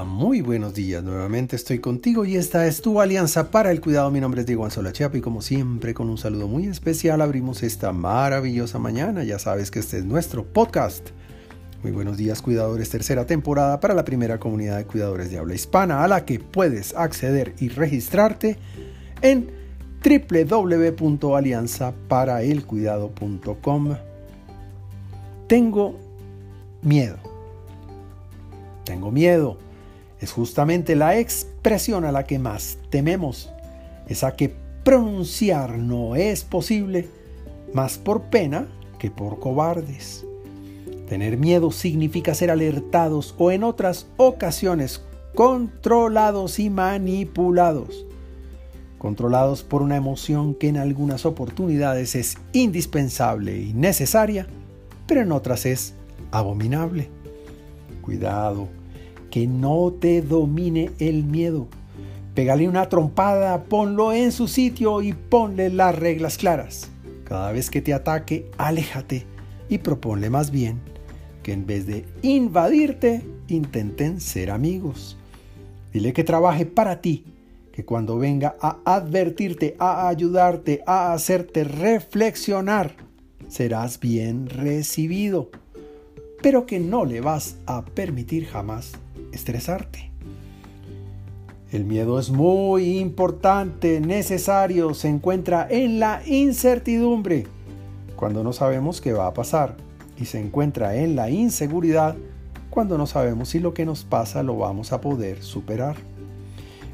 Muy buenos días. Nuevamente estoy contigo y esta es tu alianza para el cuidado. Mi nombre es Diego Anzola Chiapa y como siempre con un saludo muy especial abrimos esta maravillosa mañana. Ya sabes que este es nuestro podcast. Muy buenos días cuidadores, tercera temporada para la primera comunidad de cuidadores de habla hispana a la que puedes acceder y registrarte en www.alianzaparaelcuidado.com. Tengo miedo tengo miedo. Es justamente la expresión a la que más tememos, esa que pronunciar no es posible, más por pena que por cobardes. Tener miedo significa ser alertados o en otras ocasiones controlados y manipulados. Controlados por una emoción que en algunas oportunidades es indispensable y necesaria, pero en otras es abominable. Cuidado, que no te domine el miedo. Pégale una trompada, ponlo en su sitio y ponle las reglas claras. Cada vez que te ataque, aléjate y proponle más bien que en vez de invadirte, intenten ser amigos. Dile que trabaje para ti, que cuando venga a advertirte, a ayudarte, a hacerte reflexionar, serás bien recibido pero que no le vas a permitir jamás estresarte. El miedo es muy importante, necesario, se encuentra en la incertidumbre, cuando no sabemos qué va a pasar, y se encuentra en la inseguridad, cuando no sabemos si lo que nos pasa lo vamos a poder superar.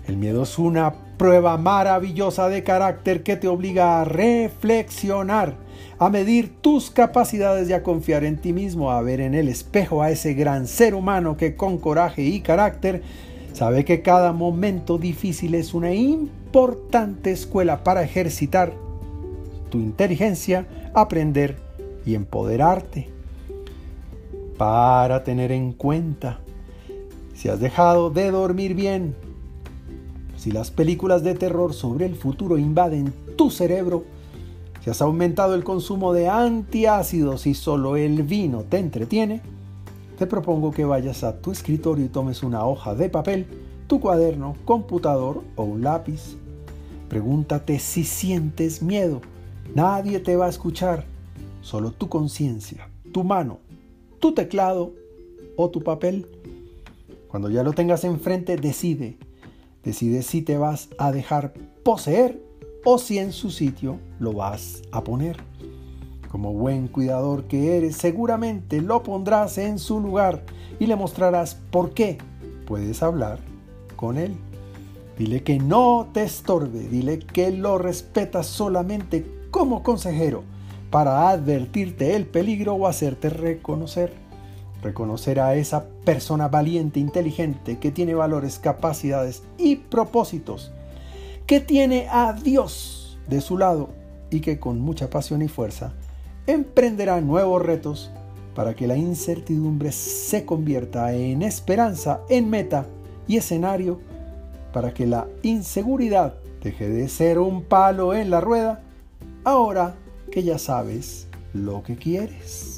El miedo es una prueba maravillosa de carácter que te obliga a reflexionar a medir tus capacidades y a confiar en ti mismo, a ver en el espejo a ese gran ser humano que con coraje y carácter sabe que cada momento difícil es una importante escuela para ejercitar tu inteligencia, aprender y empoderarte. Para tener en cuenta, si has dejado de dormir bien, si las películas de terror sobre el futuro invaden tu cerebro, si has aumentado el consumo de antiácidos y solo el vino te entretiene, te propongo que vayas a tu escritorio y tomes una hoja de papel, tu cuaderno, computador o un lápiz. Pregúntate si sientes miedo. Nadie te va a escuchar, solo tu conciencia, tu mano, tu teclado o tu papel. Cuando ya lo tengas enfrente, decide. Decide si te vas a dejar poseer o si en su sitio lo vas a poner. Como buen cuidador que eres, seguramente lo pondrás en su lugar y le mostrarás por qué puedes hablar con él. Dile que no te estorbe, dile que lo respetas solamente como consejero para advertirte el peligro o hacerte reconocer. Reconocer a esa persona valiente, inteligente, que tiene valores, capacidades y propósitos que tiene a Dios de su lado y que con mucha pasión y fuerza emprenderá nuevos retos para que la incertidumbre se convierta en esperanza, en meta y escenario, para que la inseguridad deje de ser un palo en la rueda, ahora que ya sabes lo que quieres.